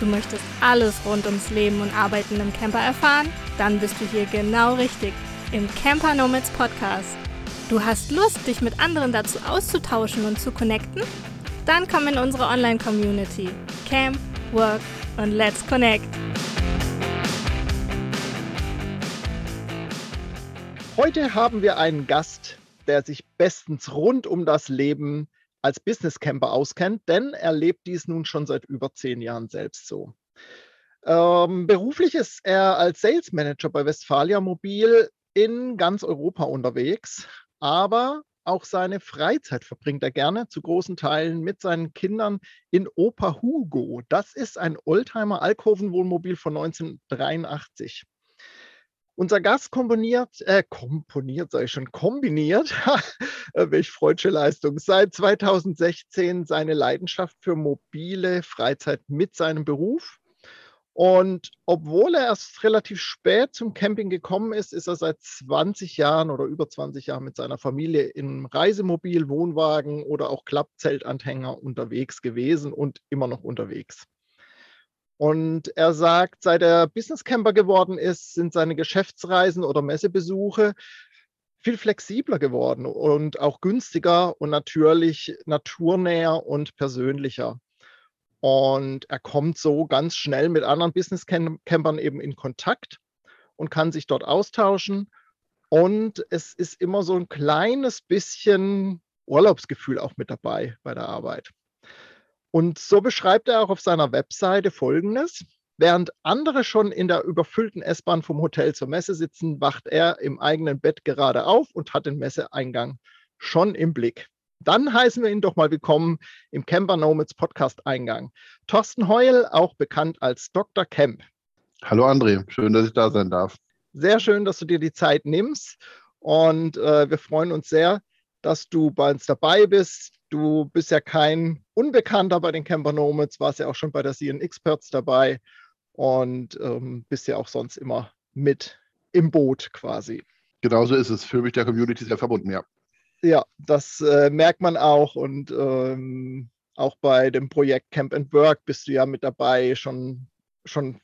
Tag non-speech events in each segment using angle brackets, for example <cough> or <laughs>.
Du möchtest alles rund ums Leben und Arbeiten im Camper erfahren? Dann bist du hier genau richtig im Camper Nomads Podcast. Du hast Lust, dich mit anderen dazu auszutauschen und zu connecten? Dann komm in unsere Online-Community. Camp, Work und Let's Connect. Heute haben wir einen Gast, der sich bestens rund um das Leben als Business Camper auskennt, denn er lebt dies nun schon seit über zehn Jahren selbst so. Ähm, beruflich ist er als Sales Manager bei Westfalia Mobil in ganz Europa unterwegs, aber auch seine Freizeit verbringt er gerne zu großen Teilen mit seinen Kindern in Opa Hugo. Das ist ein Oldtimer Alkoven-Wohnmobil von 1983. Unser Gast komponiert, äh, komponiert, sage ich schon, kombiniert, <laughs> äh, welch freudsche Leistung, seit 2016 seine Leidenschaft für mobile Freizeit mit seinem Beruf. Und obwohl er erst relativ spät zum Camping gekommen ist, ist er seit 20 Jahren oder über 20 Jahren mit seiner Familie im Reisemobil, Wohnwagen oder auch Klappzeltanhänger unterwegs gewesen und immer noch unterwegs. Und er sagt, seit er Business Camper geworden ist, sind seine Geschäftsreisen oder Messebesuche viel flexibler geworden und auch günstiger und natürlich naturnäher und persönlicher. Und er kommt so ganz schnell mit anderen Business Campern eben in Kontakt und kann sich dort austauschen. Und es ist immer so ein kleines bisschen Urlaubsgefühl auch mit dabei bei der Arbeit. Und so beschreibt er auch auf seiner Webseite Folgendes. Während andere schon in der überfüllten S-Bahn vom Hotel zur Messe sitzen, wacht er im eigenen Bett gerade auf und hat den Messeeingang schon im Blick. Dann heißen wir ihn doch mal willkommen im Camper Nomads Podcast Eingang. Thorsten Heul, auch bekannt als Dr. Camp. Hallo André, schön, dass ich da sein darf. Sehr schön, dass du dir die Zeit nimmst und äh, wir freuen uns sehr, dass du bei uns dabei bist. Du bist ja kein Unbekannter bei den Camper Nomads, warst ja auch schon bei der CN Experts dabei und ähm, bist ja auch sonst immer mit im Boot quasi. Genauso ist es. Für mich der Community sehr verbunden, ja. Ja, das äh, merkt man auch und ähm, auch bei dem Projekt Camp and Work bist du ja mit dabei, schon, schon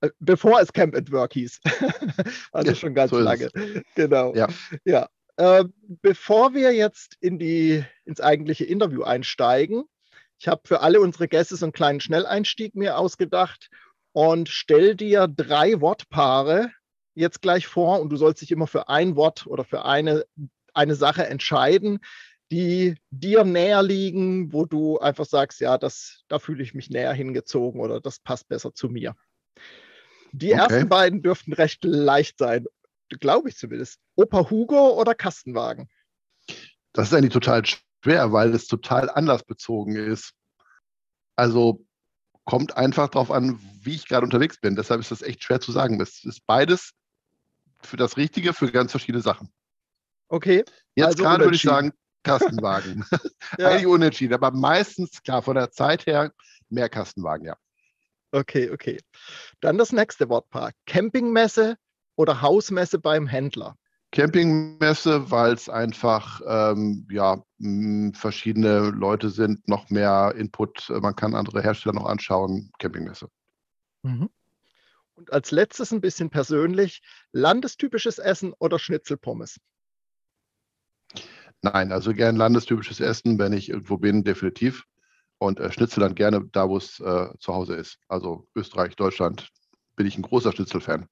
äh, bevor es Camp and Work hieß. <laughs> also ja, schon ganz so lange. Genau. Ja. ja. Äh, bevor wir jetzt in die, ins eigentliche Interview einsteigen, ich habe für alle unsere Gäste so einen kleinen Schnelleinstieg mir ausgedacht und stell dir drei Wortpaare jetzt gleich vor und du sollst dich immer für ein Wort oder für eine, eine Sache entscheiden, die dir näher liegen, wo du einfach sagst, ja, das, da fühle ich mich näher hingezogen oder das passt besser zu mir. Die okay. ersten beiden dürften recht leicht sein glaube ich zumindest. Opa Hugo oder Kastenwagen? Das ist eigentlich total schwer, weil es total anlassbezogen ist. Also kommt einfach darauf an, wie ich gerade unterwegs bin. Deshalb ist das echt schwer zu sagen. Es ist beides für das Richtige, für ganz verschiedene Sachen. Okay. Jetzt also gerade würde ich sagen, Kastenwagen. <laughs> <laughs> ja. Eigentlich unentschieden, aber meistens, klar, von der Zeit her mehr Kastenwagen, ja. Okay, okay. Dann das nächste Wortpaar. Campingmesse oder Hausmesse beim Händler? Campingmesse, weil es einfach ähm, ja, verschiedene Leute sind, noch mehr Input, man kann andere Hersteller noch anschauen, Campingmesse. Mhm. Und als letztes ein bisschen persönlich, landestypisches Essen oder Schnitzelpommes? Nein, also gern landestypisches Essen, wenn ich irgendwo bin, definitiv. Und äh, Schnitzel dann gerne da, wo es äh, zu Hause ist. Also Österreich, Deutschland bin ich ein großer Schnitzelfan.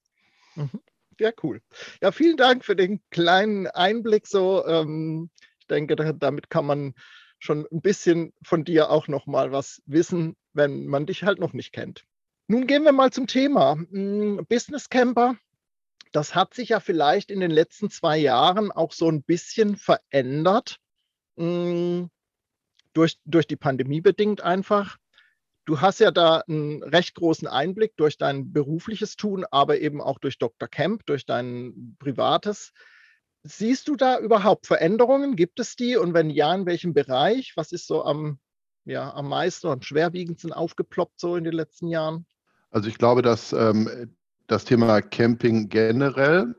Mhm. Ja, cool. Ja, vielen Dank für den kleinen Einblick. So, ähm, ich denke, damit kann man schon ein bisschen von dir auch noch mal was wissen, wenn man dich halt noch nicht kennt. Nun gehen wir mal zum Thema hm, Business Camper. Das hat sich ja vielleicht in den letzten zwei Jahren auch so ein bisschen verändert. Hm, durch, durch die Pandemie bedingt einfach. Du hast ja da einen recht großen Einblick durch dein berufliches Tun, aber eben auch durch Dr. Kemp, durch dein privates. Siehst du da überhaupt Veränderungen? Gibt es die? Und wenn ja, in welchem Bereich? Was ist so am, ja, am meisten und schwerwiegendsten aufgeploppt so in den letzten Jahren? Also ich glaube, dass ähm, das Thema Camping generell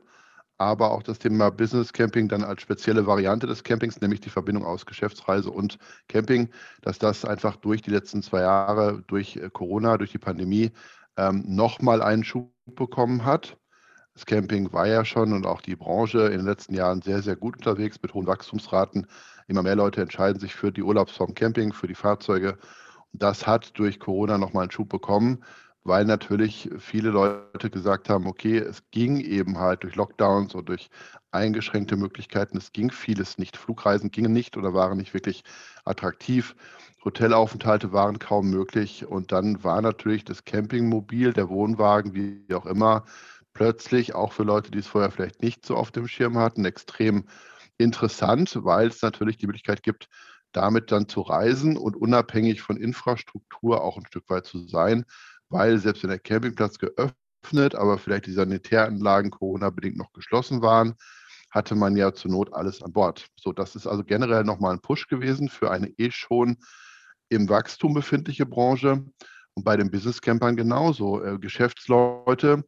aber auch das Thema Business Camping dann als spezielle Variante des Campings, nämlich die Verbindung aus Geschäftsreise und Camping, dass das einfach durch die letzten zwei Jahre, durch äh, Corona, durch die Pandemie ähm, nochmal einen Schub bekommen hat. Das Camping war ja schon und auch die Branche in den letzten Jahren sehr, sehr gut unterwegs mit hohen Wachstumsraten. Immer mehr Leute entscheiden sich für die Urlaubsform Camping, für die Fahrzeuge. Und das hat durch Corona nochmal einen Schub bekommen weil natürlich viele Leute gesagt haben, okay, es ging eben halt durch Lockdowns und durch eingeschränkte Möglichkeiten, es ging vieles nicht. Flugreisen gingen nicht oder waren nicht wirklich attraktiv. Hotelaufenthalte waren kaum möglich und dann war natürlich das Campingmobil, der Wohnwagen, wie auch immer, plötzlich auch für Leute, die es vorher vielleicht nicht so auf dem Schirm hatten, extrem interessant, weil es natürlich die Möglichkeit gibt, damit dann zu reisen und unabhängig von Infrastruktur auch ein Stück weit zu sein weil selbst wenn der Campingplatz geöffnet, aber vielleicht die Sanitäranlagen Corona-bedingt noch geschlossen waren, hatte man ja zur Not alles an Bord. So, das ist also generell nochmal ein Push gewesen für eine eh schon im Wachstum befindliche Branche. Und bei den Business-Campern genauso. Äh, Geschäftsleute,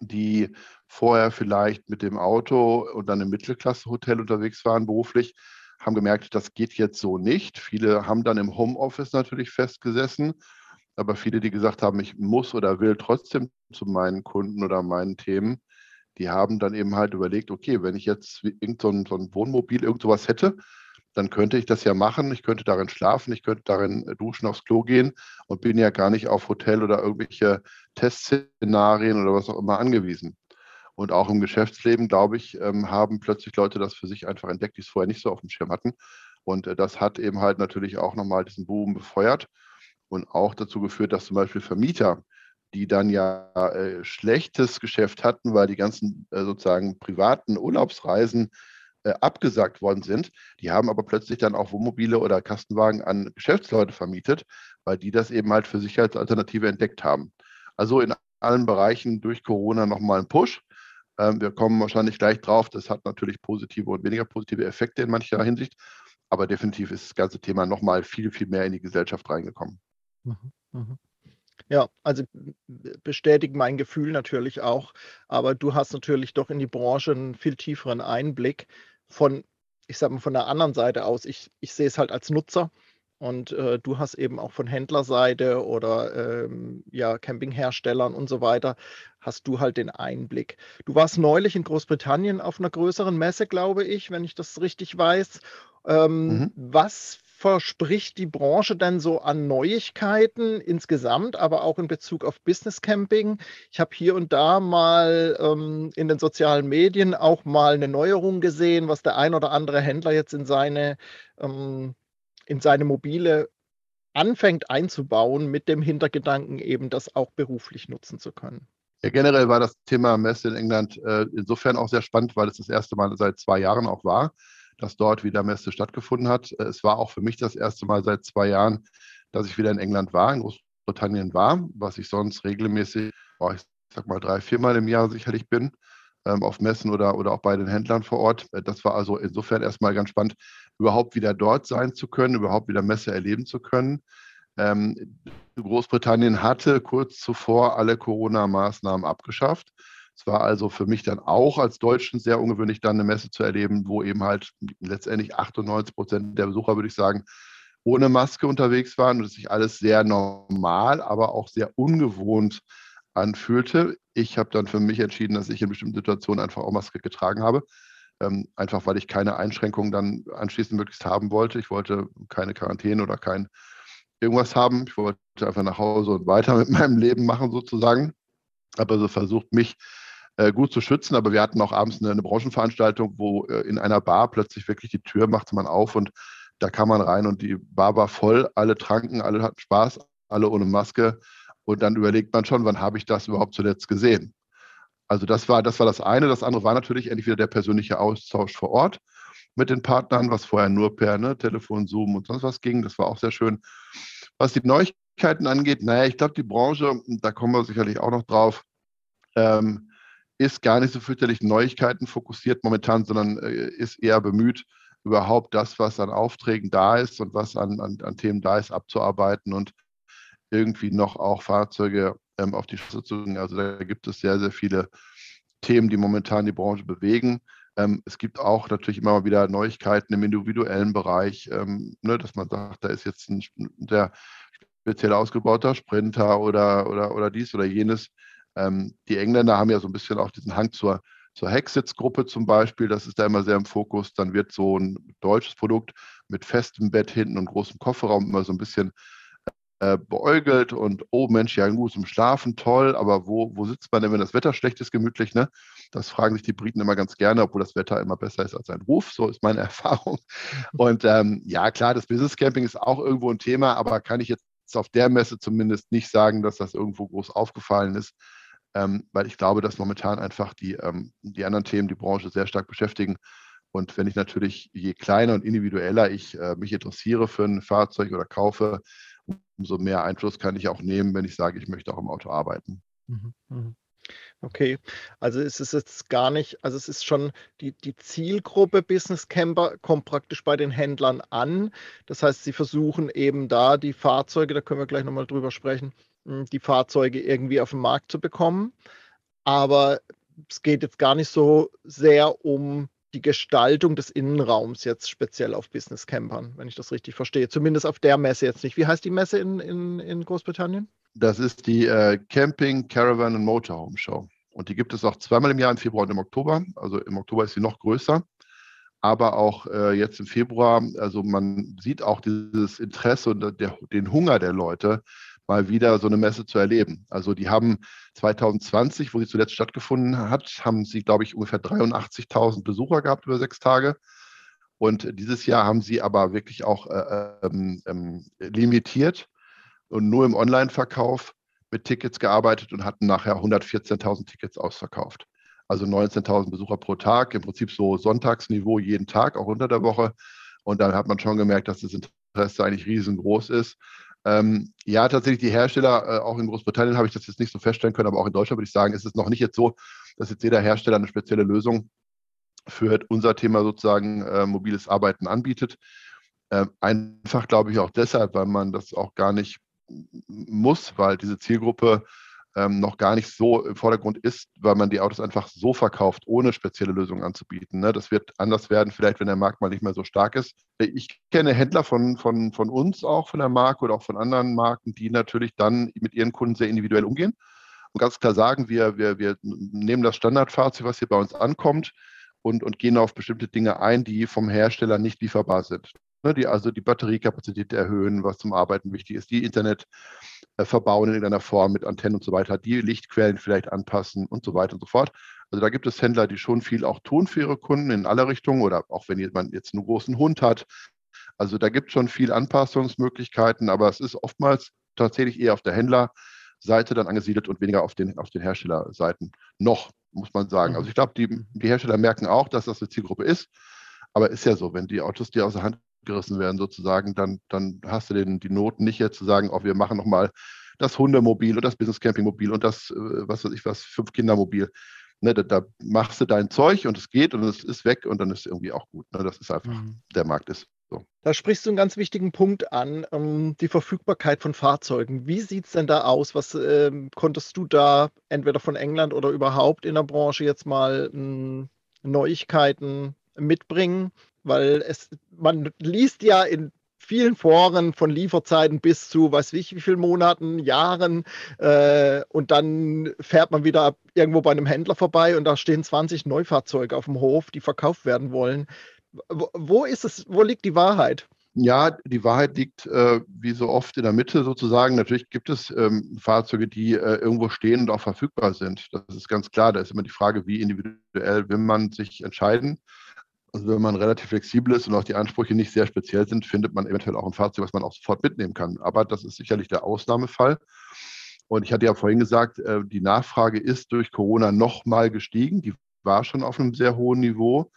die vorher vielleicht mit dem Auto und dann im Mittelklasse-Hotel unterwegs waren beruflich, haben gemerkt, das geht jetzt so nicht. Viele haben dann im Homeoffice natürlich festgesessen aber viele, die gesagt haben, ich muss oder will trotzdem zu meinen Kunden oder meinen Themen, die haben dann eben halt überlegt, okay, wenn ich jetzt irgend so ein, so ein Wohnmobil, irgend sowas hätte, dann könnte ich das ja machen. Ich könnte darin schlafen, ich könnte darin äh, duschen, aufs Klo gehen und bin ja gar nicht auf Hotel oder irgendwelche Testszenarien oder was auch immer angewiesen. Und auch im Geschäftsleben, glaube ich, ähm, haben plötzlich Leute das für sich einfach entdeckt, die es vorher nicht so auf dem Schirm hatten. Und äh, das hat eben halt natürlich auch nochmal diesen Boom befeuert und auch dazu geführt, dass zum Beispiel Vermieter, die dann ja äh, schlechtes Geschäft hatten, weil die ganzen äh, sozusagen privaten Urlaubsreisen äh, abgesagt worden sind, die haben aber plötzlich dann auch Wohnmobile oder Kastenwagen an Geschäftsleute vermietet, weil die das eben halt für sich als Alternative entdeckt haben. Also in allen Bereichen durch Corona nochmal ein Push. Ähm, wir kommen wahrscheinlich gleich drauf. Das hat natürlich positive und weniger positive Effekte in mancher Hinsicht. Aber definitiv ist das ganze Thema nochmal viel, viel mehr in die Gesellschaft reingekommen. Mhm, mhm. Ja, also bestätigt mein Gefühl natürlich auch, aber du hast natürlich doch in die Branche einen viel tieferen Einblick von, ich sage mal, von der anderen Seite aus. Ich, ich sehe es halt als Nutzer und äh, du hast eben auch von Händlerseite oder ähm, ja, Campingherstellern und so weiter, hast du halt den Einblick. Du warst neulich in Großbritannien auf einer größeren Messe, glaube ich, wenn ich das richtig weiß. Ähm, mhm. Was verspricht die Branche denn so an Neuigkeiten insgesamt, aber auch in Bezug auf Business Camping? Ich habe hier und da mal ähm, in den sozialen Medien auch mal eine Neuerung gesehen, was der ein oder andere Händler jetzt in seine, ähm, in seine mobile anfängt einzubauen, mit dem Hintergedanken eben das auch beruflich nutzen zu können. Ja, generell war das Thema Messe in England äh, insofern auch sehr spannend, weil es das erste Mal seit zwei Jahren auch war dass dort wieder Messe stattgefunden hat. Äh, es war auch für mich das erste Mal seit zwei Jahren, dass ich wieder in England war, in Großbritannien war, was ich sonst regelmäßig, oh, ich sag mal drei, viermal im Jahr sicherlich bin, ähm, auf Messen oder, oder auch bei den Händlern vor Ort. Äh, das war also insofern erstmal ganz spannend, überhaupt wieder dort sein zu können, überhaupt wieder Messe erleben zu können. Ähm, Großbritannien hatte kurz zuvor alle Corona-Maßnahmen abgeschafft. Es war also für mich dann auch als Deutschen sehr ungewöhnlich, dann eine Messe zu erleben, wo eben halt letztendlich 98 Prozent der Besucher, würde ich sagen, ohne Maske unterwegs waren und es sich alles sehr normal, aber auch sehr ungewohnt anfühlte. Ich habe dann für mich entschieden, dass ich in bestimmten Situationen einfach auch Maske getragen habe. Ähm, einfach weil ich keine Einschränkungen dann anschließend möglichst haben wollte. Ich wollte keine Quarantäne oder kein irgendwas haben. Ich wollte einfach nach Hause und weiter <laughs> mit meinem Leben machen sozusagen. Aber so versucht mich äh, gut zu schützen. Aber wir hatten auch abends eine, eine Branchenveranstaltung, wo äh, in einer Bar plötzlich wirklich die Tür machte man auf und da kam man rein und die Bar war voll, alle tranken, alle hatten Spaß, alle ohne Maske. Und dann überlegt man schon, wann habe ich das überhaupt zuletzt gesehen? Also das war, das war das eine. Das andere war natürlich endlich wieder der persönliche Austausch vor Ort mit den Partnern, was vorher nur per ne, Telefon, Zoom und sonst was ging. Das war auch sehr schön. Was die Neuigkeiten angeht, naja, ich glaube, die Branche, da kommen wir sicherlich auch noch drauf, ähm, ist gar nicht so fürchterlich Neuigkeiten fokussiert momentan, sondern äh, ist eher bemüht, überhaupt das, was an Aufträgen da ist und was an, an, an Themen da ist, abzuarbeiten und irgendwie noch auch Fahrzeuge ähm, auf die Straße zu bringen. Also da gibt es sehr, sehr viele Themen, die momentan die Branche bewegen. Ähm, es gibt auch natürlich immer mal wieder Neuigkeiten im individuellen Bereich, ähm, ne, dass man sagt, da ist jetzt ein der speziell ausgebauter Sprinter oder, oder, oder dies oder jenes. Ähm, die Engländer haben ja so ein bisschen auch diesen Hang zur, zur Hexsitz-Gruppe zum Beispiel, das ist da immer sehr im Fokus. Dann wird so ein deutsches Produkt mit festem Bett hinten und großem Kofferraum immer so ein bisschen äh, beäugelt und oh Mensch, ja gut, zum Schlafen toll, aber wo, wo sitzt man denn, wenn das Wetter schlecht ist, gemütlich? Ne? Das fragen sich die Briten immer ganz gerne, obwohl das Wetter immer besser ist als ein Ruf, so ist meine <laughs> Erfahrung. Und ähm, ja, klar, das Business Camping ist auch irgendwo ein Thema, aber kann ich jetzt auf der Messe zumindest nicht sagen, dass das irgendwo groß aufgefallen ist, ähm, weil ich glaube, dass momentan einfach die, ähm, die anderen Themen die Branche sehr stark beschäftigen. Und wenn ich natürlich, je kleiner und individueller ich äh, mich interessiere für ein Fahrzeug oder kaufe, umso mehr Einfluss kann ich auch nehmen, wenn ich sage, ich möchte auch im Auto arbeiten. Mhm, mhm. Okay, also es ist jetzt gar nicht, also es ist schon die, die Zielgruppe Business Camper kommt praktisch bei den Händlern an. Das heißt, sie versuchen eben da die Fahrzeuge, da können wir gleich nochmal drüber sprechen, die Fahrzeuge irgendwie auf den Markt zu bekommen. Aber es geht jetzt gar nicht so sehr um die Gestaltung des Innenraums jetzt speziell auf Business Campern, wenn ich das richtig verstehe. Zumindest auf der Messe jetzt nicht. Wie heißt die Messe in, in, in Großbritannien? Das ist die äh, Camping, Caravan und Motorhome Show. Und die gibt es auch zweimal im Jahr, im Februar und im Oktober. Also im Oktober ist sie noch größer. Aber auch äh, jetzt im Februar, also man sieht auch dieses Interesse und der, den Hunger der Leute, mal wieder so eine Messe zu erleben. Also die haben 2020, wo sie zuletzt stattgefunden hat, haben sie, glaube ich, ungefähr 83.000 Besucher gehabt über sechs Tage. Und dieses Jahr haben sie aber wirklich auch äh, ähm, ähm, limitiert und nur im Online-Verkauf mit Tickets gearbeitet und hatten nachher 114.000 Tickets ausverkauft. Also 19.000 Besucher pro Tag, im Prinzip so Sonntagsniveau jeden Tag, auch unter der Woche. Und dann hat man schon gemerkt, dass das Interesse eigentlich riesengroß ist. Ähm, ja, tatsächlich die Hersteller, äh, auch in Großbritannien habe ich das jetzt nicht so feststellen können, aber auch in Deutschland würde ich sagen, ist es noch nicht jetzt so, dass jetzt jeder Hersteller eine spezielle Lösung für unser Thema sozusagen äh, mobiles Arbeiten anbietet. Äh, einfach glaube ich auch deshalb, weil man das auch gar nicht muss, weil diese Zielgruppe ähm, noch gar nicht so im Vordergrund ist, weil man die Autos einfach so verkauft, ohne spezielle Lösungen anzubieten. Ne? Das wird anders werden, vielleicht, wenn der Markt mal nicht mehr so stark ist. Ich kenne Händler von, von, von uns auch, von der Marke oder auch von anderen Marken, die natürlich dann mit ihren Kunden sehr individuell umgehen und ganz klar sagen, wir, wir, wir nehmen das Standardfahrzeug, was hier bei uns ankommt, und, und gehen auf bestimmte Dinge ein, die vom Hersteller nicht lieferbar sind. Ne, die also die Batteriekapazität erhöhen, was zum Arbeiten wichtig ist, die Internet äh, verbauen in irgendeiner Form mit Antennen und so weiter, die Lichtquellen vielleicht anpassen und so weiter und so fort. Also da gibt es Händler, die schon viel auch tun für ihre Kunden in aller Richtungen oder auch wenn jemand jetzt einen großen Hund hat. Also da gibt es schon viel Anpassungsmöglichkeiten, aber es ist oftmals tatsächlich eher auf der Händlerseite dann angesiedelt und weniger auf den, auf den Herstellerseiten. Noch, muss man sagen. Also ich glaube, die, die Hersteller merken auch, dass das eine Zielgruppe ist. Aber ist ja so, wenn die Autos dir aus der Hand gerissen werden sozusagen, dann, dann hast du den, die Noten nicht jetzt zu sagen, oh, wir machen nochmal das Hundemobil und das Business Camping Mobil und das, äh, was weiß ich was, fünf Kindermobil. Ne, da, da, machst du dein Zeug und es geht und es ist weg und dann ist es irgendwie auch gut. Ne? Das ist einfach, mhm. der Markt ist so. Da sprichst du einen ganz wichtigen Punkt an, ähm, die Verfügbarkeit von Fahrzeugen. Wie sieht es denn da aus? Was ähm, konntest du da entweder von England oder überhaupt in der Branche jetzt mal ähm, Neuigkeiten mitbringen? Weil es, man liest ja in vielen Foren von Lieferzeiten bis zu, weiß ich, wie vielen Monaten, Jahren äh, und dann fährt man wieder irgendwo bei einem Händler vorbei und da stehen 20 Neufahrzeuge auf dem Hof, die verkauft werden wollen. Wo, wo ist es, wo liegt die Wahrheit? Ja, die Wahrheit liegt äh, wie so oft in der Mitte sozusagen. Natürlich gibt es ähm, Fahrzeuge, die äh, irgendwo stehen und auch verfügbar sind. Das ist ganz klar. Da ist immer die Frage, wie individuell will man sich entscheiden. Also wenn man relativ flexibel ist und auch die Ansprüche nicht sehr speziell sind, findet man eventuell auch ein Fahrzeug, was man auch sofort mitnehmen kann. Aber das ist sicherlich der Ausnahmefall. Und ich hatte ja vorhin gesagt, äh, die Nachfrage ist durch Corona nochmal gestiegen. Die war schon auf einem sehr hohen Niveau.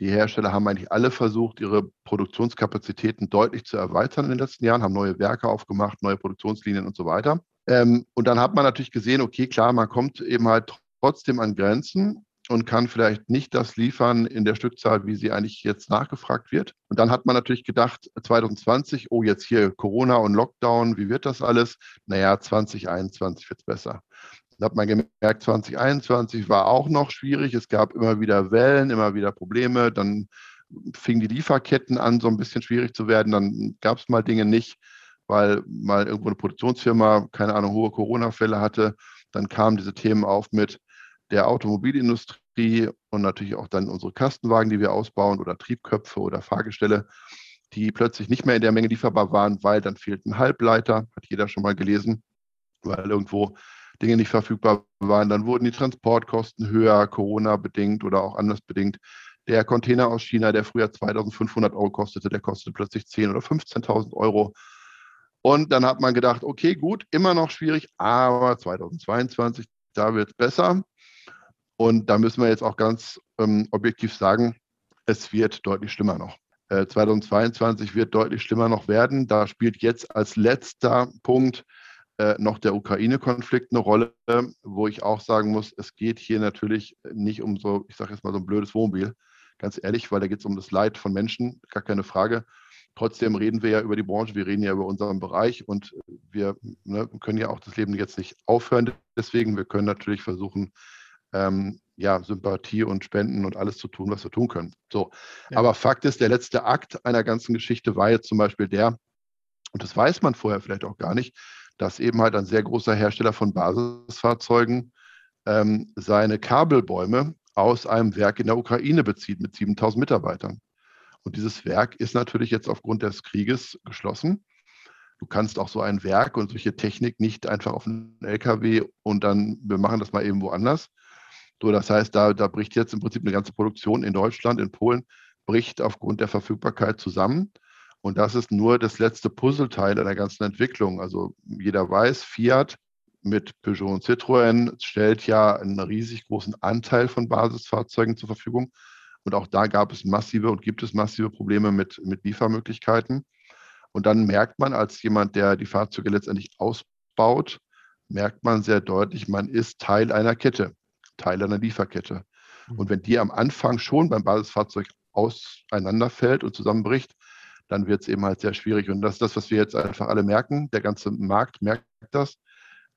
Die Hersteller haben eigentlich alle versucht, ihre Produktionskapazitäten deutlich zu erweitern in den letzten Jahren, haben neue Werke aufgemacht, neue Produktionslinien und so weiter. Ähm, und dann hat man natürlich gesehen, okay, klar, man kommt eben halt trotzdem an Grenzen und kann vielleicht nicht das liefern in der Stückzahl, wie sie eigentlich jetzt nachgefragt wird. Und dann hat man natürlich gedacht, 2020, oh, jetzt hier Corona und Lockdown, wie wird das alles? Naja, 2021 wird es besser. Da hat man gemerkt, 2021 war auch noch schwierig. Es gab immer wieder Wellen, immer wieder Probleme. Dann fingen die Lieferketten an, so ein bisschen schwierig zu werden. Dann gab es mal Dinge nicht, weil mal irgendwo eine Produktionsfirma, keine Ahnung, hohe Corona-Fälle hatte. Dann kamen diese Themen auf mit der Automobilindustrie und natürlich auch dann unsere Kastenwagen, die wir ausbauen oder Triebköpfe oder Fahrgestelle, die plötzlich nicht mehr in der Menge lieferbar waren, weil dann fehlten Halbleiter, hat jeder schon mal gelesen, weil irgendwo Dinge nicht verfügbar waren. Dann wurden die Transportkosten höher, Corona-bedingt oder auch anders bedingt. Der Container aus China, der früher 2500 Euro kostete, der kostete plötzlich 10.000 oder 15.000 Euro. Und dann hat man gedacht, okay, gut, immer noch schwierig, aber 2022, da wird es besser. Und da müssen wir jetzt auch ganz ähm, objektiv sagen, es wird deutlich schlimmer noch. Äh, 2022 wird deutlich schlimmer noch werden. Da spielt jetzt als letzter Punkt äh, noch der Ukraine-Konflikt eine Rolle, wo ich auch sagen muss, es geht hier natürlich nicht um so, ich sage jetzt mal so ein blödes Wohnmobil, ganz ehrlich, weil da geht es um das Leid von Menschen, gar keine Frage. Trotzdem reden wir ja über die Branche, wir reden ja über unseren Bereich und wir ne, können ja auch das Leben jetzt nicht aufhören. Deswegen, wir können natürlich versuchen, ähm, ja, Sympathie und Spenden und alles zu tun, was wir tun können. So. Ja. Aber Fakt ist, der letzte Akt einer ganzen Geschichte war jetzt zum Beispiel der, und das weiß man vorher vielleicht auch gar nicht, dass eben halt ein sehr großer Hersteller von Basisfahrzeugen ähm, seine Kabelbäume aus einem Werk in der Ukraine bezieht mit 7000 Mitarbeitern. Und dieses Werk ist natürlich jetzt aufgrund des Krieges geschlossen. Du kannst auch so ein Werk und solche Technik nicht einfach auf einen LKW und dann, wir machen das mal eben woanders. So, das heißt, da, da bricht jetzt im Prinzip eine ganze Produktion in Deutschland, in Polen, bricht aufgrund der Verfügbarkeit zusammen. Und das ist nur das letzte Puzzleteil einer ganzen Entwicklung. Also jeder weiß, Fiat mit Peugeot und Citroën stellt ja einen riesig großen Anteil von Basisfahrzeugen zur Verfügung. Und auch da gab es massive und gibt es massive Probleme mit, mit Liefermöglichkeiten. Und dann merkt man als jemand, der die Fahrzeuge letztendlich ausbaut, merkt man sehr deutlich, man ist Teil einer Kette, Teil einer Lieferkette. Mhm. Und wenn die am Anfang schon beim Basisfahrzeug auseinanderfällt und zusammenbricht, dann wird es eben halt sehr schwierig. Und das ist das, was wir jetzt einfach alle merken. Der ganze Markt merkt das.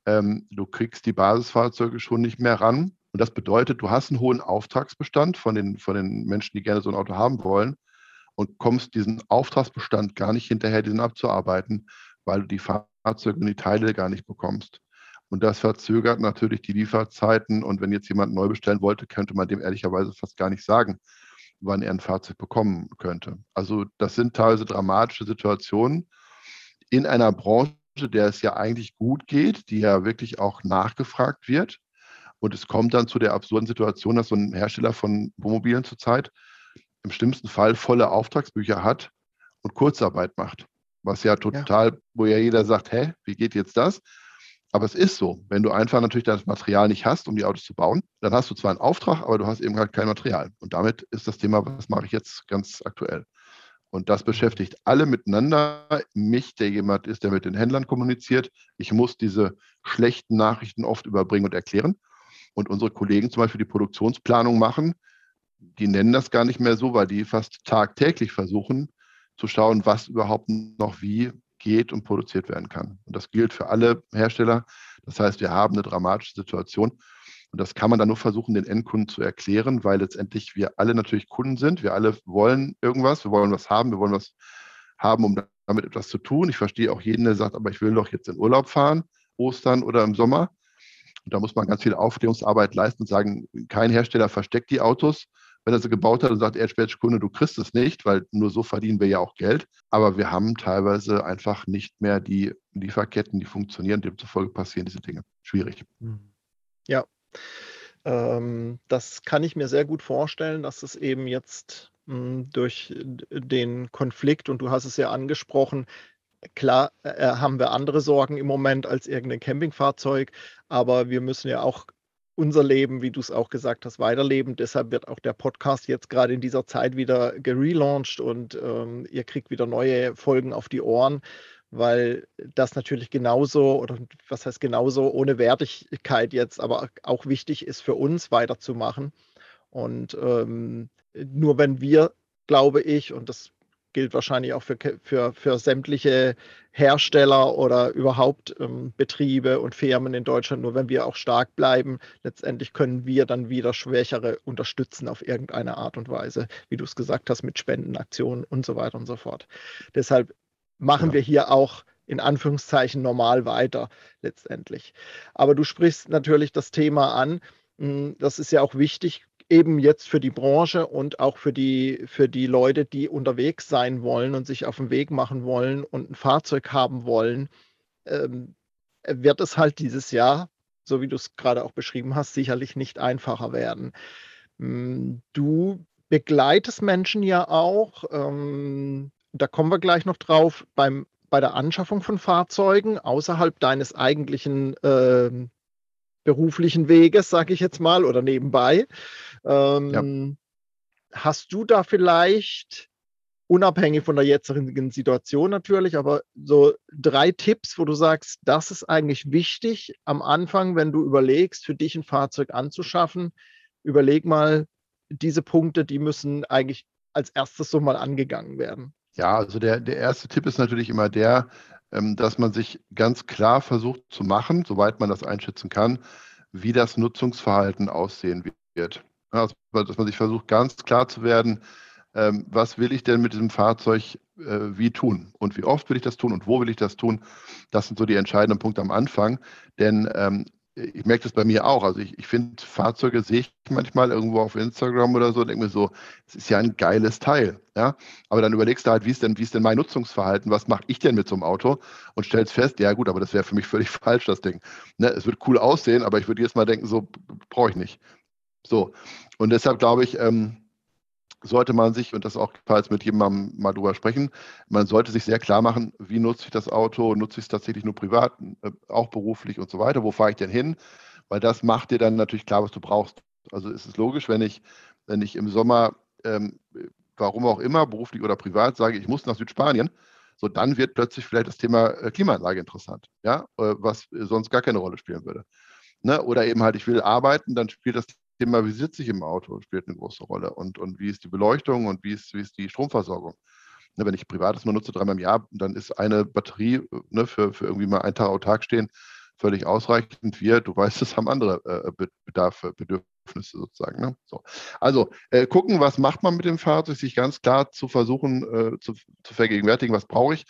Ähm, du kriegst die Basisfahrzeuge schon nicht mehr ran. Und das bedeutet, du hast einen hohen Auftragsbestand von den, von den Menschen, die gerne so ein Auto haben wollen und kommst diesen Auftragsbestand gar nicht hinterher, diesen abzuarbeiten, weil du die Fahrzeuge und die Teile gar nicht bekommst. Und das verzögert natürlich die Lieferzeiten. Und wenn jetzt jemand neu bestellen wollte, könnte man dem ehrlicherweise fast gar nicht sagen, wann er ein Fahrzeug bekommen könnte. Also das sind teilweise dramatische Situationen in einer Branche, der es ja eigentlich gut geht, die ja wirklich auch nachgefragt wird. Und es kommt dann zu der absurden Situation, dass so ein Hersteller von Wohnmobilen zurzeit im schlimmsten Fall volle Auftragsbücher hat und Kurzarbeit macht. Was ja total, ja. wo ja jeder sagt, hä, wie geht jetzt das? Aber es ist so, wenn du einfach natürlich das Material nicht hast, um die Autos zu bauen, dann hast du zwar einen Auftrag, aber du hast eben halt kein Material. Und damit ist das Thema, was mache ich jetzt ganz aktuell? Und das beschäftigt alle miteinander. Mich, der jemand ist, der mit den Händlern kommuniziert. Ich muss diese schlechten Nachrichten oft überbringen und erklären. Und unsere Kollegen zum Beispiel die Produktionsplanung machen, die nennen das gar nicht mehr so, weil die fast tagtäglich versuchen zu schauen, was überhaupt noch wie geht und produziert werden kann. Und das gilt für alle Hersteller. Das heißt, wir haben eine dramatische Situation. Und das kann man dann nur versuchen, den Endkunden zu erklären, weil letztendlich wir alle natürlich Kunden sind. Wir alle wollen irgendwas, wir wollen was haben, wir wollen was haben, um damit etwas zu tun. Ich verstehe auch jeden, der sagt, aber ich will doch jetzt in Urlaub fahren, Ostern oder im Sommer. Und da muss man ganz viel Aufklärungsarbeit leisten und sagen, kein Hersteller versteckt die Autos, wenn er sie gebaut hat und sagt, er du kriegst es nicht, weil nur so verdienen wir ja auch Geld. Aber wir haben teilweise einfach nicht mehr die Lieferketten, die funktionieren. Demzufolge passieren diese Dinge. Schwierig. Hm. Ja, ähm, das kann ich mir sehr gut vorstellen, dass es eben jetzt mh, hm, durch den Konflikt, und du hast es ja angesprochen, Klar äh, haben wir andere Sorgen im Moment als irgendein Campingfahrzeug, aber wir müssen ja auch unser Leben, wie du es auch gesagt hast, weiterleben. Deshalb wird auch der Podcast jetzt gerade in dieser Zeit wieder gelauncht und ähm, ihr kriegt wieder neue Folgen auf die Ohren, weil das natürlich genauso oder was heißt genauso ohne Wertigkeit jetzt, aber auch wichtig ist für uns weiterzumachen. Und ähm, nur wenn wir, glaube ich, und das gilt wahrscheinlich auch für, für, für sämtliche Hersteller oder überhaupt ähm, Betriebe und Firmen in Deutschland. Nur wenn wir auch stark bleiben, letztendlich können wir dann wieder Schwächere unterstützen auf irgendeine Art und Weise, wie du es gesagt hast, mit Spendenaktionen und so weiter und so fort. Deshalb machen ja. wir hier auch in Anführungszeichen normal weiter letztendlich. Aber du sprichst natürlich das Thema an. Hm, das ist ja auch wichtig, eben jetzt für die Branche und auch für die, für die Leute, die unterwegs sein wollen und sich auf den Weg machen wollen und ein Fahrzeug haben wollen, ähm, wird es halt dieses Jahr, so wie du es gerade auch beschrieben hast, sicherlich nicht einfacher werden. Hm, du begleitest Menschen ja auch, ähm, da kommen wir gleich noch drauf, beim, bei der Anschaffung von Fahrzeugen außerhalb deines eigentlichen äh, beruflichen Weges, sage ich jetzt mal, oder nebenbei. Ähm, ja. Hast du da vielleicht, unabhängig von der jetzigen Situation natürlich, aber so drei Tipps, wo du sagst, das ist eigentlich wichtig am Anfang, wenn du überlegst, für dich ein Fahrzeug anzuschaffen, überleg mal, diese Punkte, die müssen eigentlich als erstes so mal angegangen werden. Ja, also der, der erste Tipp ist natürlich immer der, dass man sich ganz klar versucht zu machen, soweit man das einschätzen kann, wie das Nutzungsverhalten aussehen wird. Also, dass man sich versucht, ganz klar zu werden, ähm, was will ich denn mit diesem Fahrzeug äh, wie tun und wie oft will ich das tun und wo will ich das tun. Das sind so die entscheidenden Punkte am Anfang. Denn ähm, ich merke das bei mir auch. Also ich, ich finde, Fahrzeuge sehe ich manchmal irgendwo auf Instagram oder so, denke mir so, es ist ja ein geiles Teil. Ja? Aber dann überlegst du halt, wie ist denn, wie ist denn mein Nutzungsverhalten? Was mache ich denn mit so einem Auto? Und stellst fest, ja gut, aber das wäre für mich völlig <laughs> falsch, das Ding. Ne? Es wird cool aussehen, aber ich würde jetzt mal denken, so brauche ich nicht. So. Und deshalb glaube ich, ähm, sollte man sich, und das auch falls mit jemandem mal drüber sprechen, man sollte sich sehr klar machen, wie nutze ich das Auto, nutze ich es tatsächlich nur privat, äh, auch beruflich und so weiter, wo fahre ich denn hin? Weil das macht dir dann natürlich klar, was du brauchst. Also ist es logisch, wenn ich, wenn ich im Sommer, ähm, warum auch immer, beruflich oder privat, sage, ich muss nach Südspanien, so dann wird plötzlich vielleicht das Thema äh, Klimaanlage interessant, ja, äh, was sonst gar keine Rolle spielen würde. Ne? Oder eben halt, ich will arbeiten, dann spielt das Thema, wie sitze ich im Auto, spielt eine große Rolle. Und, und wie ist die Beleuchtung und wie ist, wie ist die Stromversorgung. Ne, wenn ich privates mal nutze, dreimal im Jahr, dann ist eine Batterie ne, für, für irgendwie mal einen Tag autark stehen völlig ausreichend. Wir, du weißt, es haben andere äh, Bedarfe, Bedürfnisse sozusagen. Ne? So. Also äh, gucken, was macht man mit dem Fahrzeug, sich ganz klar zu versuchen äh, zu, zu, vergegenwärtigen, was brauche ich.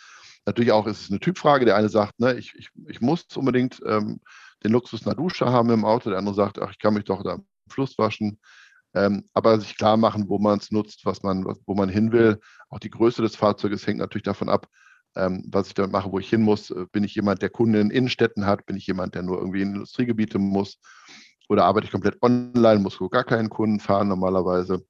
Natürlich auch ist es eine Typfrage. Der eine sagt, ne, ich, ich, ich muss unbedingt ähm, den Luxus einer Dusche haben im Auto. Der andere sagt, ach, ich kann mich doch da Fluss waschen. Ähm, aber sich klar machen, wo man es nutzt, was man, wo man hin will. Auch die Größe des Fahrzeuges hängt natürlich davon ab, ähm, was ich damit mache, wo ich hin muss. Äh, bin ich jemand, der Kunden in Innenstädten hat? Bin ich jemand, der nur irgendwie in Industriegebiete muss? Oder arbeite ich komplett online, muss gar keinen Kunden fahren normalerweise?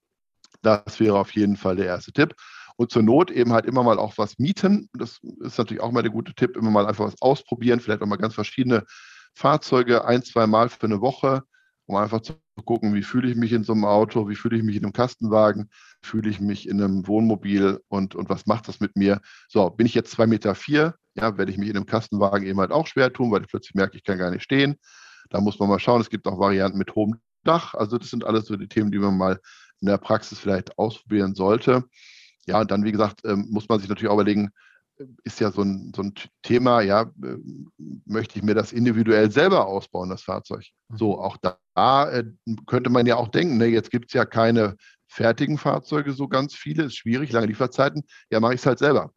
Das wäre auf jeden Fall der erste Tipp. Und zur Not eben halt immer mal auch was mieten. Das ist natürlich auch mal der gute Tipp. Immer mal einfach was ausprobieren. Vielleicht auch mal ganz verschiedene Fahrzeuge ein, zwei Mal für eine Woche um einfach zu gucken, wie fühle ich mich in so einem Auto, wie fühle ich mich in einem Kastenwagen, fühle ich mich in einem Wohnmobil und, und was macht das mit mir? So, bin ich jetzt zwei Meter, vier, ja, werde ich mich in einem Kastenwagen eben halt auch schwer tun, weil ich plötzlich merke, ich kann gar nicht stehen. Da muss man mal schauen. Es gibt auch Varianten mit hohem Dach. Also das sind alles so die Themen, die man mal in der Praxis vielleicht ausprobieren sollte. Ja, und dann, wie gesagt, ähm, muss man sich natürlich auch überlegen, ist ja so ein, so ein Thema, ja, äh, möchte ich mir das individuell selber ausbauen, das Fahrzeug. So, mhm. auch da äh, könnte man ja auch denken, ne, jetzt gibt es ja keine fertigen Fahrzeuge, so ganz viele, ist schwierig, lange Lieferzeiten, ja, mache ich es halt selber.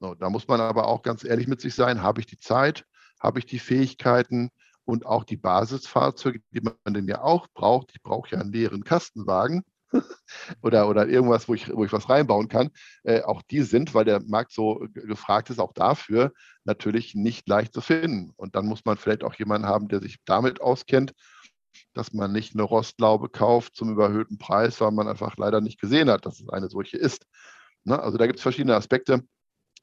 So, da muss man aber auch ganz ehrlich mit sich sein, habe ich die Zeit, habe ich die Fähigkeiten und auch die Basisfahrzeuge, die man denn ja auch braucht. Ich brauche ja einen leeren Kastenwagen, <laughs> oder, oder irgendwas, wo ich, wo ich was reinbauen kann, äh, auch die sind, weil der Markt so gefragt ist, auch dafür natürlich nicht leicht zu finden. Und dann muss man vielleicht auch jemanden haben, der sich damit auskennt, dass man nicht eine Rostlaube kauft zum überhöhten Preis, weil man einfach leider nicht gesehen hat, dass es eine solche ist. Ne? Also da gibt es verschiedene Aspekte.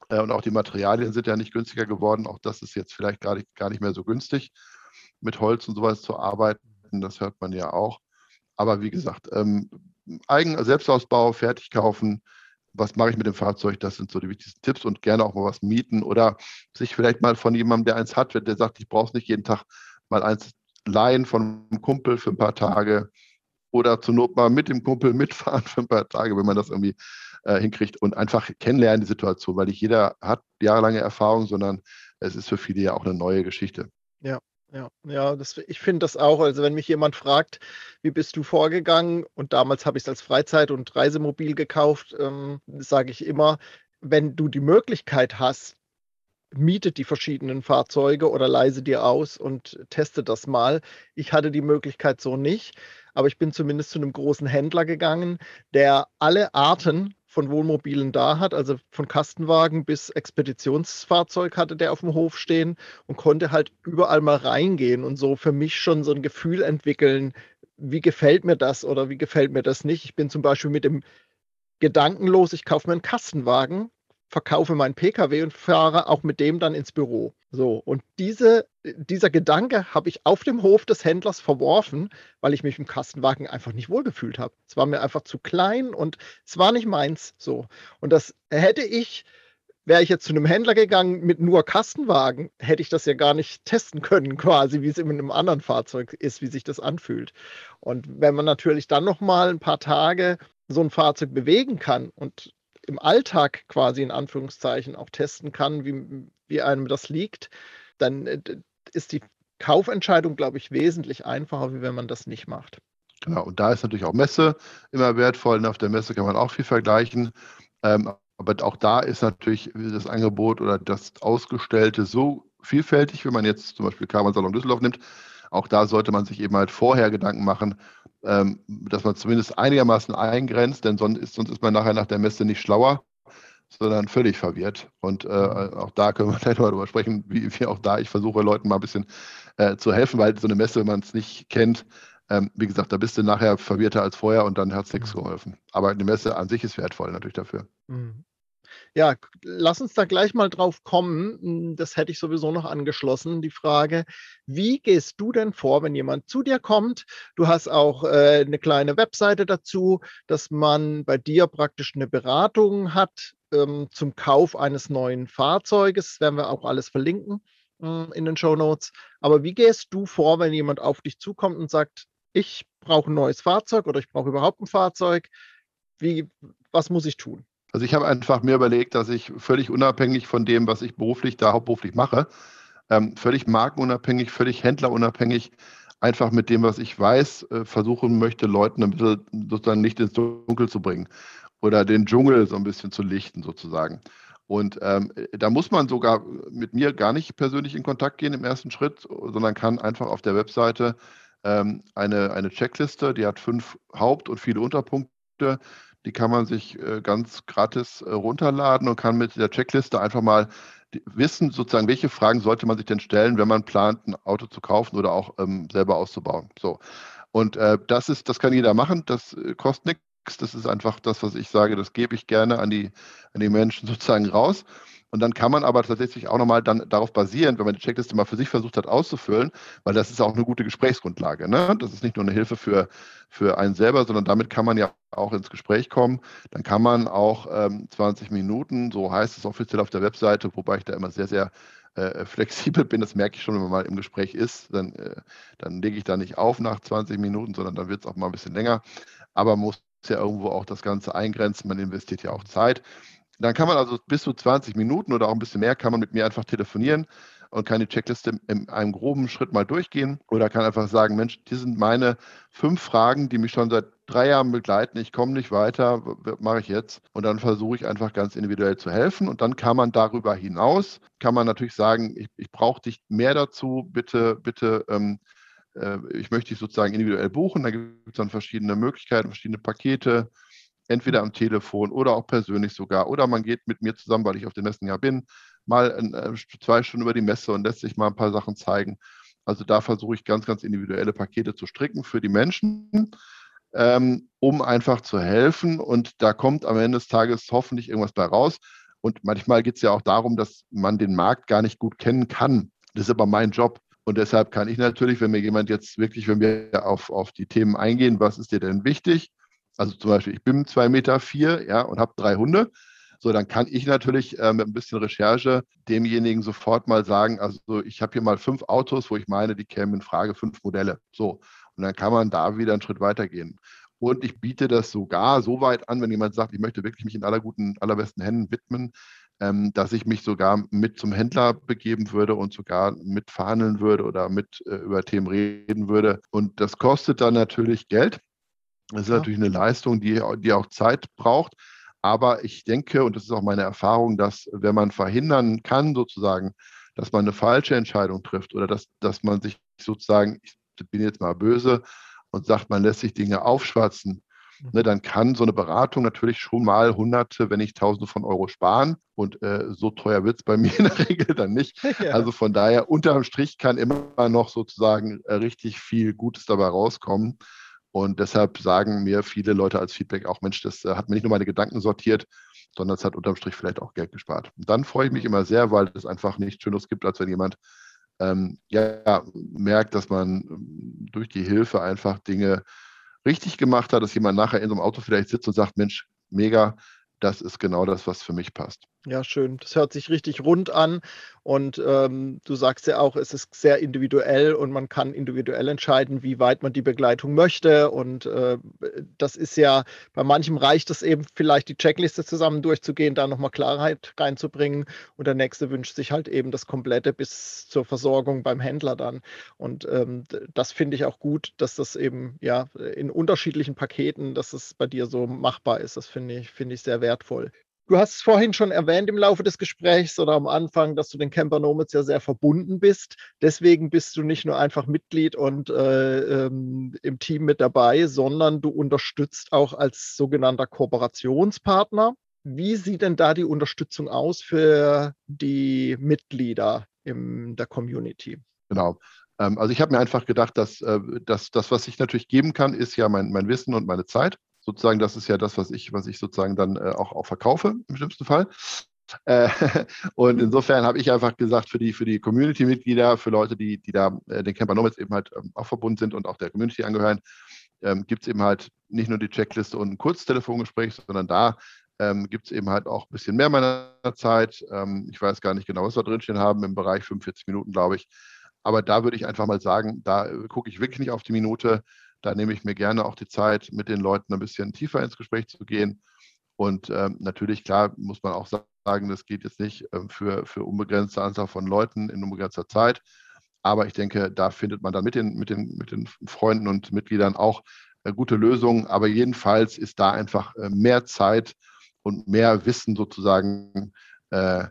Äh, und auch die Materialien sind ja nicht günstiger geworden. Auch das ist jetzt vielleicht gar nicht, gar nicht mehr so günstig, mit Holz und sowas zu arbeiten. Das hört man ja auch. Aber wie gesagt, ähm, Eigen Selbstausbau, fertig kaufen. Was mache ich mit dem Fahrzeug? Das sind so die wichtigsten Tipps und gerne auch mal was mieten oder sich vielleicht mal von jemandem, der eins hat, der sagt, ich brauche es nicht jeden Tag, mal eins leihen von einem Kumpel für ein paar Tage oder zur Not mal mit dem Kumpel <laughs> mitfahren für ein paar Tage, wenn man das irgendwie äh, hinkriegt und einfach kennenlernen die Situation, weil nicht jeder hat jahrelange Erfahrung, sondern es ist für viele ja auch eine neue Geschichte. Ja, ja, ja, das, ich finde das auch. Also wenn mich jemand fragt, wie bist du vorgegangen? Und damals habe ich es als Freizeit- und Reisemobil gekauft, ähm, sage ich immer, wenn du die Möglichkeit hast, miete die verschiedenen Fahrzeuge oder leise dir aus und teste das mal. Ich hatte die Möglichkeit so nicht, aber ich bin zumindest zu einem großen Händler gegangen, der alle Arten von Wohnmobilen da hat, also von Kastenwagen bis Expeditionsfahrzeug hatte der auf dem Hof stehen und konnte halt überall mal reingehen und so für mich schon so ein Gefühl entwickeln, wie gefällt mir das oder wie gefällt mir das nicht. Ich bin zum Beispiel mit dem Gedanken los, ich kaufe mir einen Kastenwagen verkaufe meinen Pkw und fahre auch mit dem dann ins Büro. So, und diese, dieser Gedanke habe ich auf dem Hof des Händlers verworfen, weil ich mich im Kastenwagen einfach nicht wohlgefühlt habe. Es war mir einfach zu klein und es war nicht meins. So. Und das hätte ich, wäre ich jetzt zu einem Händler gegangen mit nur Kastenwagen, hätte ich das ja gar nicht testen können, <laughs> quasi, wie es in einem anderen Fahrzeug ist, wie sich das anfühlt. Und wenn man natürlich dann noch mal ein paar Tage so ein Fahrzeug bewegen kann und im Alltag quasi in Anführungszeichen auch testen kann, wie, wie einem das liegt, dann äh, ist die Kaufentscheidung, glaube ich, wesentlich einfacher, wie wenn man das nicht macht. Genau, und da ist natürlich auch Messe immer wertvoll. Und auf der Messe kann man auch viel vergleichen. Ähm, aber auch da ist natürlich das Angebot oder das Ausgestellte so vielfältig, wenn man jetzt zum Beispiel Carbon Salon Düsseldorf nimmt. Auch da sollte man sich eben halt vorher Gedanken machen, ähm, dass man zumindest einigermaßen eingrenzt, denn sonst ist, sonst ist man nachher nach der Messe nicht schlauer, sondern völlig verwirrt. Und äh, auch da können wir <laughs> gleich mal drüber sprechen, wie, wie, auch da ich versuche, Leuten mal ein bisschen äh, zu helfen, weil so eine Messe, wenn man es nicht kennt, ähm, wie gesagt, da bist du nachher verwirrter als vorher und dann hat es nichts mhm. geholfen. Aber eine Messe an sich ist wertvoll natürlich dafür. Mhm. Ja, lass uns da gleich mal drauf kommen. Hm, das hätte ich sowieso noch angeschlossen, die Frage, wie gehst du denn vor, wenn jemand zu dir kommt? Du hast auch äh, eine kleine Webseite dazu, dass man bei dir praktisch eine Beratung hat ähm, zum Kauf eines neuen Fahrzeuges. Das werden wir auch alles verlinken äh, in den Show Notes. Aber wie gehst du vor, wenn jemand auf dich zukommt und sagt, ich brauche ein neues Fahrzeug oder ich brauche überhaupt ein Fahrzeug? Wie, was muss ich tun? Also ich habe einfach mir überlegt, dass ich völlig unabhängig von dem, was ich beruflich da hauptberuflich mache, ähm, völlig markenunabhängig, völlig händlerunabhängig, einfach mit dem, was ich weiß, äh, versuchen möchte, Leuten ein bisschen sozusagen Licht ins Dunkel zu bringen oder den Dschungel so ein bisschen zu lichten sozusagen. Und ähm, da muss man sogar mit mir gar nicht persönlich in Kontakt gehen im ersten Schritt, sondern kann einfach auf der Webseite ähm, eine, eine Checkliste, die hat fünf Haupt- und viele Unterpunkte, die kann man sich äh, ganz gratis äh, runterladen und kann mit der Checkliste einfach mal wissen, sozusagen, welche Fragen sollte man sich denn stellen, wenn man plant, ein Auto zu kaufen oder auch ähm, selber auszubauen. So. Und äh, das ist, das kann jeder machen, das äh, kostet nichts. Das ist einfach das, was ich sage, das gebe ich gerne an die, an die Menschen <laughs> sozusagen raus. Und dann kann man aber tatsächlich auch nochmal dann darauf basieren, wenn man die Checkliste mal für sich versucht hat auszufüllen, weil das ist auch eine gute Gesprächsgrundlage. Ne? Das ist nicht nur eine Hilfe für, für einen selber, sondern damit kann man ja auch ins Gespräch kommen. Dann kann man auch ähm, 20 Minuten, so heißt es offiziell auf der Webseite, wobei ich da immer sehr, sehr äh, flexibel bin, das merke ich schon, wenn man mal im Gespräch ist, dann, äh, dann lege ich da nicht auf nach 20 Minuten, sondern dann wird es auch mal ein bisschen länger. Aber man muss ja irgendwo auch das Ganze eingrenzen, man investiert ja auch Zeit. Dann kann man also bis zu 20 Minuten oder auch ein bisschen mehr kann man mit mir einfach telefonieren und kann die Checkliste in einem groben Schritt mal durchgehen oder kann einfach sagen, Mensch, die sind meine fünf Fragen, die mich schon seit drei Jahren begleiten. Ich komme nicht weiter, was mache ich jetzt? Und dann versuche ich einfach ganz individuell zu helfen. Und dann kann man darüber hinaus, kann man natürlich sagen, ich, ich brauche dich mehr dazu, bitte, bitte ähm, äh, ich möchte dich sozusagen individuell buchen. Da gibt es dann verschiedene Möglichkeiten, verschiedene Pakete, entweder am Telefon oder auch persönlich sogar. Oder man geht mit mir zusammen, weil ich auf dem Messen ja bin, mal äh, zwei Stunden über die Messe und lässt sich mal ein paar Sachen zeigen. Also da versuche ich ganz, ganz individuelle Pakete zu stricken für die Menschen, ähm, um einfach zu helfen. Und da kommt am Ende des Tages hoffentlich irgendwas bei raus. Und manchmal geht es ja auch darum, dass man den Markt gar nicht gut kennen kann. Das ist aber mein Job. Und deshalb kann ich natürlich, wenn mir jemand jetzt wirklich, wenn wir auf, auf die Themen eingehen, was ist dir denn wichtig? Also zum Beispiel, ich bin zwei Meter vier ja, und habe drei Hunde. So, dann kann ich natürlich äh, mit ein bisschen Recherche demjenigen sofort mal sagen, also ich habe hier mal fünf Autos, wo ich meine, die kämen in Frage, fünf Modelle. So, und dann kann man da wieder einen Schritt weitergehen. Und ich biete das sogar so weit an, wenn jemand sagt, ich möchte wirklich mich in aller guten, allerbesten Händen widmen, ähm, dass ich mich sogar mit zum Händler begeben würde und sogar mit verhandeln würde oder mit äh, über Themen reden würde. Und das kostet dann natürlich Geld. Das ist ja. natürlich eine Leistung, die, die auch Zeit braucht. Aber ich denke, und das ist auch meine Erfahrung, dass wenn man verhindern kann, sozusagen, dass man eine falsche Entscheidung trifft oder dass, dass man sich sozusagen, ich bin jetzt mal böse und sagt, man lässt sich Dinge aufschwatzen, ne, dann kann so eine Beratung natürlich schon mal Hunderte, wenn nicht Tausende von Euro sparen. Und äh, so teuer wird es bei <laughs> mir in der Regel dann nicht. <laughs> Ja. Also von daher, unterm Strich kann immer noch sozusagen äh, richtig viel Gutes dabei rauskommen. Und deshalb sagen mir viele Leute als Feedback auch, Mensch, das äh, hat mir nicht nur meine Gedanken sortiert, sondern es hat unterm Strich vielleicht auch Geld gespart. Und dann freue ich mich immer sehr, weil es einfach nichts Schönes gibt, als wenn jemand ähm, ja, merkt, dass man ähm, durch die Hilfe einfach Dinge richtig gemacht hat, dass jemand nachher in so einem Auto vielleicht sitzt und sagt, Mensch, mega, das ist genau das, was für mich passt. Ja, schön. Das hört sich richtig rund an. Und ähm, du sagst ja auch, es ist sehr individuell und man kann individuell entscheiden, wie weit man die Begleitung möchte. Und äh, das ist ja, bei manchem reicht es eben vielleicht, die Checkliste zusammen durchzugehen, da nochmal Klarheit reinzubringen. Und der nächste wünscht sich halt eben das Komplette bis zur Versorgung beim Händler dann. Und ähm, das finde ich auch gut, dass das eben ja in unterschiedlichen Paketen, dass es bei dir so machbar ist. Das finde ich, finde ich sehr wertvoll. Du hast es vorhin schon erwähnt im Laufe des Gesprächs oder am Anfang, dass du den Camper Nomads ja sehr verbunden bist. Deswegen bist du nicht nur einfach Mitglied und äh, ähm, im Team mit dabei, sondern du unterstützt auch als sogenannter Kooperationspartner. Wie sieht denn da die Unterstützung aus für die Mitglieder in der Community? Genau. Ähm, also ich habe mir einfach gedacht, dass, äh, dass das, was ich natürlich geben kann, ist ja mein, mein Wissen und meine Zeit sozusagen, das ist ja das, was ich, was ich sozusagen dann äh, auch, auch verkaufe im schlimmsten Fall. Äh, <laughs> und insofern habe ich einfach gesagt, für die, für die Community-Mitglieder, für Leute, die, die da äh, den Camper Nomads eben halt ähm, auch verbunden sind und auch der Community angehören, ähm, gibt es eben halt nicht nur die Checkliste und ein Kurztelefongespräch, sondern da ähm, gibt es eben halt auch ein bisschen mehr meiner Zeit. Ähm, ich weiß gar nicht genau, was wir drinstehen haben, im Bereich 45 Minuten, glaube ich. Aber da würde ich einfach mal sagen, da äh, gucke ich wirklich nicht auf die Minute. Da nehme ich mir gerne auch die Zeit, mit den Leuten ein bisschen tiefer ins Gespräch zu gehen. Und ähm, natürlich, klar, muss man auch sagen, das geht jetzt nicht ähm, für, für unbegrenzte Anzahl von Leuten in unbegrenzter Zeit. Aber ich denke, da findet man dann mit den, mit den, mit den Freunden und Mitgliedern auch äh, gute Lösungen. Aber jedenfalls ist da einfach äh, mehr Zeit und mehr Wissen sozusagen äh,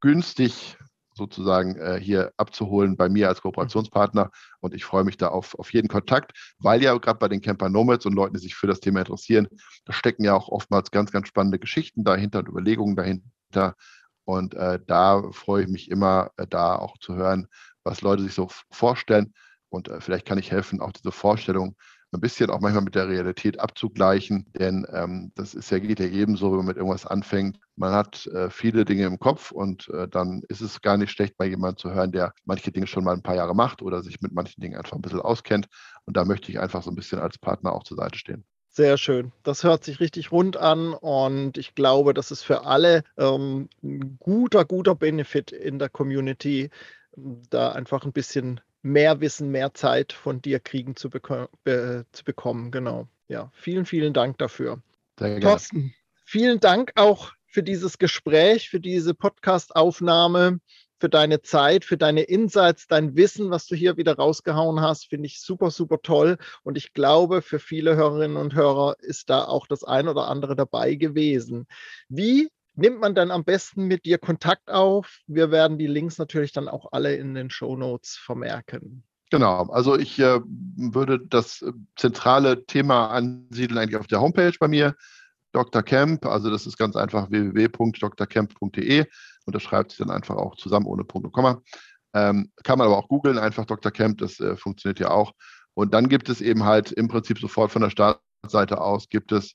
günstig sozusagen äh, hier abzuholen bei mir als Kooperationspartner. Und ich freue mich da auf, auf jeden Kontakt, weil ja gerade bei den Camper Nomads und Leuten, die sich für das Thema interessieren, da stecken ja auch oftmals ganz, ganz spannende Geschichten dahinter und Überlegungen dahinter. Und äh, da freue ich mich immer, äh, da auch zu hören, was Leute sich so vorstellen. Und äh, vielleicht kann ich helfen, auch diese Vorstellung ein bisschen auch manchmal mit der Realität abzugleichen, denn ähm, das ist ja, geht ja jedem so, wenn man mit irgendwas anfängt. Man hat äh, viele Dinge im Kopf und äh, dann ist es gar nicht schlecht, bei jemandem zu hören, der manche Dinge schon mal ein paar Jahre macht oder sich mit manchen Dingen einfach ein bisschen auskennt. Und da möchte ich einfach so ein bisschen als Partner auch zur Seite stehen. Sehr schön. Das hört sich richtig rund an und ich glaube, das ist für alle ähm, ein guter, guter Benefit in der Community, da einfach ein bisschen mehr Wissen, mehr Zeit von dir kriegen zu, beko be zu bekommen. Genau. Ja, vielen, vielen Dank dafür. Sehr Thorsten, vielen Dank auch für dieses Gespräch, für diese Podcast-Aufnahme, für deine Zeit, für deine Insights, dein Wissen, was du hier wieder rausgehauen hast, finde ich super, super toll. Und ich glaube, für viele Hörerinnen und Hörer ist da auch das ein oder andere dabei gewesen. Wie nimmt man dann am besten mit dir Kontakt auf? Wir werden die Links natürlich dann auch alle in den Show Notes vermerken. Genau, also ich äh, würde das äh, zentrale Thema ansiedeln eigentlich auf der Homepage bei mir, Dr. Camp, also das ist ganz einfach www.drcamp.de und das schreibt sich dann einfach auch zusammen ohne Punkt und Komma. Ähm, kann man aber auch googeln, einfach Dr. Camp, das äh, funktioniert ja auch. Und dann gibt es eben halt im Prinzip sofort von der Startseite aus, gibt es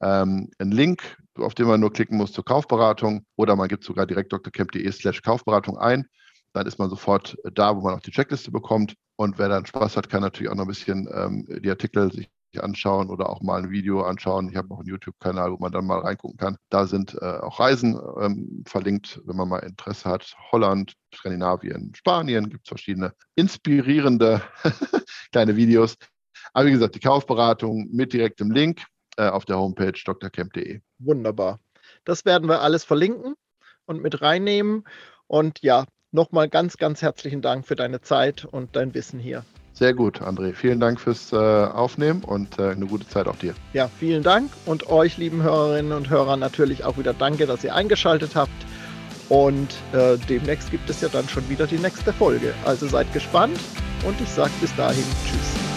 ähm, einen Link, auf den man nur klicken muss zur Kaufberatung oder man gibt sogar direkt drcamp.de slash Kaufberatung ein. Dann ist man sofort da, wo man auch die Checkliste bekommt. Und wer dann Spaß hat, kann natürlich auch noch ein bisschen ähm, die Artikel sich anschauen oder auch mal ein Video anschauen. Ich habe auch einen YouTube-Kanal, wo man dann mal reingucken kann. Da sind äh, auch Reisen ähm, verlinkt, wenn man mal Interesse hat. Holland, Skandinavien, Spanien gibt es verschiedene inspirierende <laughs> kleine Videos. Aber wie gesagt, die Kaufberatung mit direktem Link äh, auf der Homepage drcamp.de. Wunderbar. Das werden wir alles verlinken und mit reinnehmen. Und ja, nochmal ganz, ganz herzlichen Dank für deine Zeit und dein Wissen hier. Sehr gut, André. Vielen Dank fürs äh, Aufnehmen und äh, eine gute Zeit auch dir. Ja, vielen Dank und euch, lieben Hörerinnen und Hörer, natürlich auch wieder danke, dass ihr eingeschaltet habt. Und äh, demnächst gibt es ja dann schon wieder die nächste Folge. Also seid gespannt und ich sage bis dahin Tschüss.